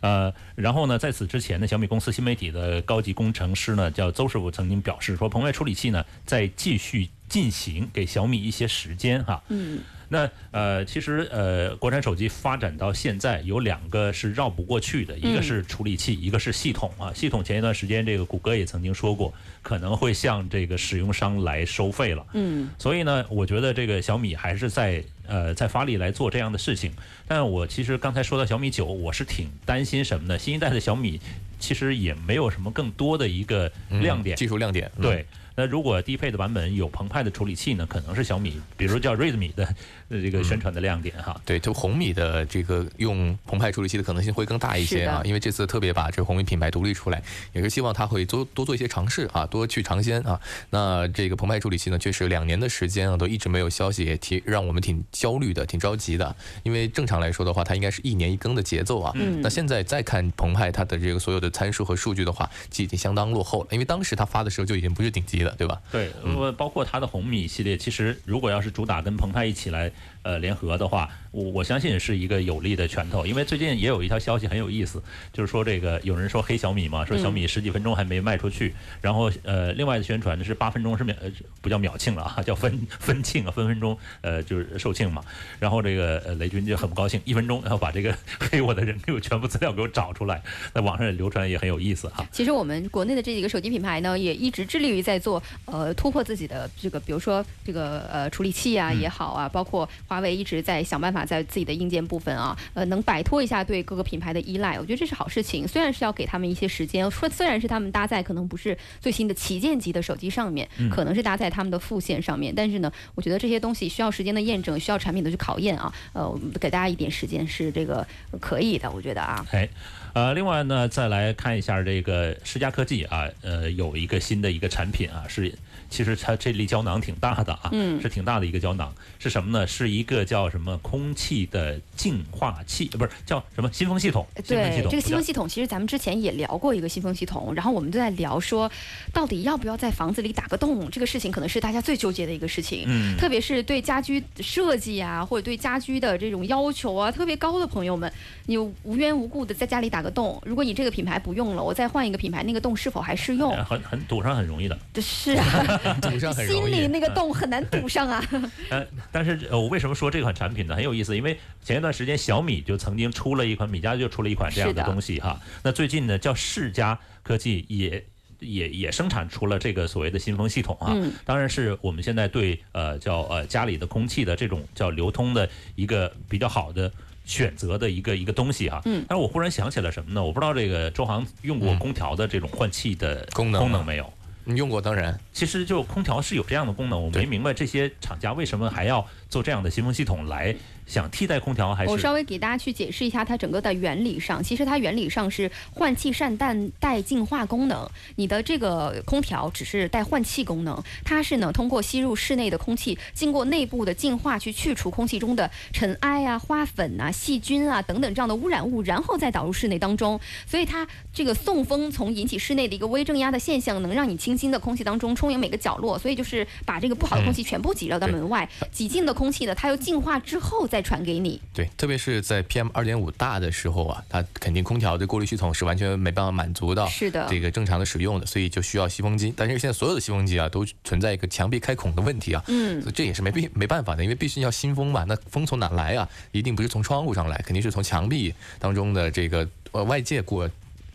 呃，然后呢，在此之前呢，小米公司新媒体的高级工程师呢叫邹师傅曾经表示说，澎湃处理器呢在继续进行，给小米一些时间哈。嗯，那呃，其实呃，国产手机发展到现在有两个是绕不过去的，一个是处理器，一个是系统啊。系统前一段时间这个谷歌也曾经说过，可能会向这个使用商来收费了。嗯，所以呢，我觉得这个小米还是在呃在发力来做这样的事情。但我其实刚才说到小米九，我是挺担心什么呢？新一代的小米其实也没有什么更多的一个亮点嗯。技术亮点，嗯对，那如果低配的版本有澎湃的处理器呢，可能是小米，比如叫 Redmi 的呃这个宣传的亮点哈。对，就红米的这个用澎湃处理器的可能性会更大一些啊因为这次特别把这个红米品牌独立出来，也是希望它会多多做一些尝试啊，多去尝鲜啊。那这个澎湃处理器呢，确实两年的时间啊，都一直没有消息，也挺让我们挺焦虑的，挺着急的。因为正常来说的话，它应该是一年一更的节奏啊。嗯那现在再看澎湃它的这个所有的参数和数据的话，其实已经相当落后了，因为当时它发的时候就已经不是顶级了，对吧？对，我包括它的红米系列，其实如果要是主打跟澎湃一起来呃联合的话，我我相信是一个有力的拳头。因为最近也有一条消息很有意思，就是说这个有人说黑小米嘛，说小米十几分钟还没卖出去，然后呃另外的宣传呢是八分钟是秒呃不叫秒庆了啊，叫分分庆啊，分分钟呃就是售罄嘛。然后这个呃雷军就很不高兴，一分钟然后把这个 黑我的人给我全部资料给我找出来，在网上也流传也很有意思哈。其实我们国内的这几个手机品牌呢，也一直致力于在做呃突破自己的这个，比如说这个呃处理器啊也好啊，包括华为一直在想办法在自己的硬件部分啊，呃能摆脱一下对各个品牌的依赖，我觉得这是好事情。虽然是要给他们一些时间，说虽然是他们搭载可能不是最新的旗舰级的手机上面，可能是搭载他们的副线上面，但是呢，我觉得这些东西需要时间的验证，需要产品的去考验啊。呃，我们给大家一点时间是这个可以的，我觉得啊。哎，呃，另外呢，再来看一下这个世嘉科技啊，呃，有一个新的一个产品啊，是其实它这粒胶囊挺大的啊，嗯是挺大的一个胶囊，是什么呢？是一个叫什么空气的净化器，呃不是叫什么新风系统？新风系对这个新风系统，其实咱们之前也聊过一个新风系统，然后我们都在聊说，到底要不要在房子里打个洞，这个事情可能是大家最纠结的一个事情。嗯特别是对家居设计啊，或者对家居的这种要求啊特别高的朋友们，你无缘无故的在家里打个洞，如果你这个品牌不用了，我再换一个品牌，那个洞是否还适用？呃很很堵上很容易的。是啊，堵上很容易心里那个洞很难堵上啊。呃，但是呃，我为什么说这款产品呢？很有意思，因为前一段时间小米就曾经出了一款，米家就出了一款这样的东西哈。那最近呢，叫世嘉科技也。也也生产出了这个所谓的新风系统啊，嗯当然是我们现在对呃叫呃家里的空气的这种叫流通的一个比较好的选择的一个一个东西哈。嗯但是我忽然想起了什么呢？我不知道这个周航用过空调的这种换气的功能功能没有？你用过当然。其实就空调是有这样的功能，我没明白这些厂家为什么还要做这样的新风系统来想替代空调，还是我稍微给大家去解释一下它整个的原理上，其实它原理上是换气扇带带净化功能。你的这个空调只是带换气功能，它是呢通过吸入室内的空气，经过内部的净化去去除空气中的尘埃啊、花粉啊、细菌啊等等这样的污染物，然后再导入室内当中。所以它这个送风从引起室内的一个微正压的现象，能让你清新的空气当中充盈每个角落，所以就是把这个不好的空气全部挤绕到门外，挤进的空气呢，它又净化之后再传给你。对，特别是在 PM 二点五大的时候啊，它肯定空调的过滤系统是完全没办法满足到是的这个正常的使用的，所以就需要吸风机。但是现在所有的吸风机啊，都存在一个墙壁开孔的问题啊，嗯所以这也是没必没办法的，因为必须要新风嘛，那风从哪来啊？一定不是从窗户上来，肯定是从墙壁当中的这个呃外界过，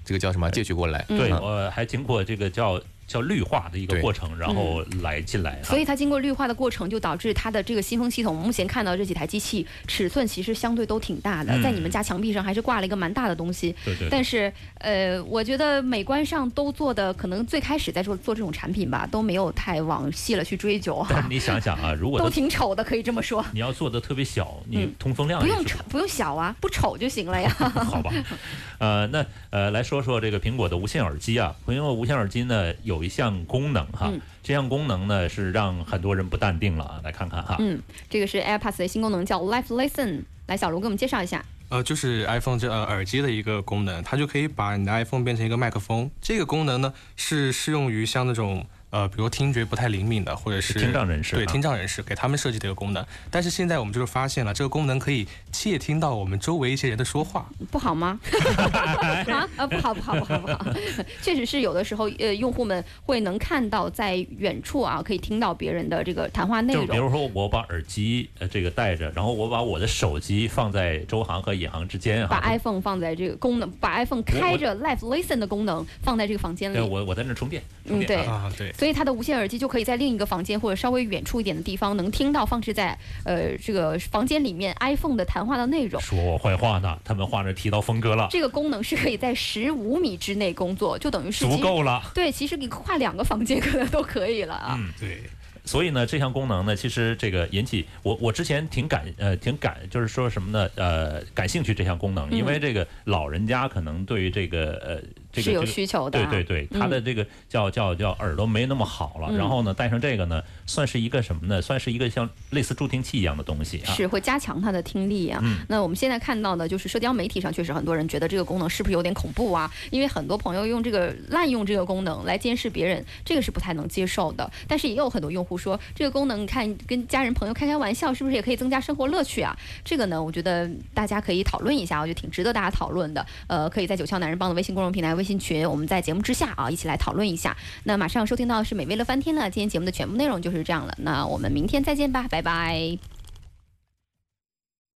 这个叫什么借取过来。对，嗯我还经过这个叫叫绿化的一个过程，然后来进来啊。所以它经过绿化的过程，就导致它的这个新风系统，目前看到这几台机器尺寸其实相对都挺大的，嗯在你们家墙壁上还是挂了一个蛮大的东西。对对对但是呃，我觉得美观上都做的，可能最开始在做做这种产品吧，都没有太往细了去追求哈但是，你想想啊，如果都挺丑的，可以这么说。你要做的特别小，你嗯通风量不用丑，不用小啊，不丑就行了呀。好吧，呃，那呃，来说说这个苹果的无线耳机啊。苹果无线耳机呢有一项功能哈，嗯这项功能呢是让很多人不淡定了啊。来看看哈，嗯，这个是 AirPods 的新功能，叫 Life Listen。来，小卢给我们介绍一下。呃，就是 iPhone 这呃耳机的一个功能，它就可以把你的 iPhone 变成一个麦克风。这个功能呢是适用于像那种呃，比如听觉不太灵敏的，或者是听障人士对啊听障人士给他们设计的一个功能。但是现在我们就是发现了，这个功能可以窃听到我们周围一些人的说话。不好吗？啊 啊，不好不好不好不好，确实是有的时候，呃，用户们会能看到在远处啊，可以听到别人的这个谈话内容。就比如说我把耳机呃这个戴着，然后我把我的手机放在周航和尹航之间把。iPhone 放在这个功能，把 iPhone 开着 Live Listen 的功能放在这个房间里对，。我我在那充电，充嗯，对啊。啊，对。所所以它的无线耳机就可以在另一个房间或者稍微远处一点的地方能听到放置在呃这个房间里面 iPhone 的谈话的内容。说我坏话呢，他们话这提到峰哥了，这个功能是可以在十五米之内工作，就等于是足够了。对，其实你跨两个房间可能都可以了啊。嗯，对，所以呢，这项功能呢，其实这个引起我我之前挺感呃挺感就是说什么呢呃感兴趣这项功能，因为这个老人家可能对于这个呃这个是有需求的啊对对对，他的这个叫叫叫耳朵没那么好了，嗯然后呢戴上这个呢，算是一个什么呢？算是一个像类似助听器一样的东西啊。是会加强他的听力啊。嗯那我们现在看到的就是社交媒体上，确实很多人觉得这个功能是不是有点恐怖啊？因为很多朋友用这个滥用这个功能来监视别人，这个是不太能接受的。但是也有很多用户说，这个功能你看跟家人朋友开开玩笑，是不是也可以增加生活乐趣啊？这个呢，我觉得大家可以讨论一下，我觉得挺值得大家讨论的。呃，可以在九霄男人帮的微信公众平台、微信群，我们在节目之下啊一起来讨论一下。那马上收听到是美味乐翻天呢，今天节目的全部内容就是这样了。那我们明天再见吧，拜拜。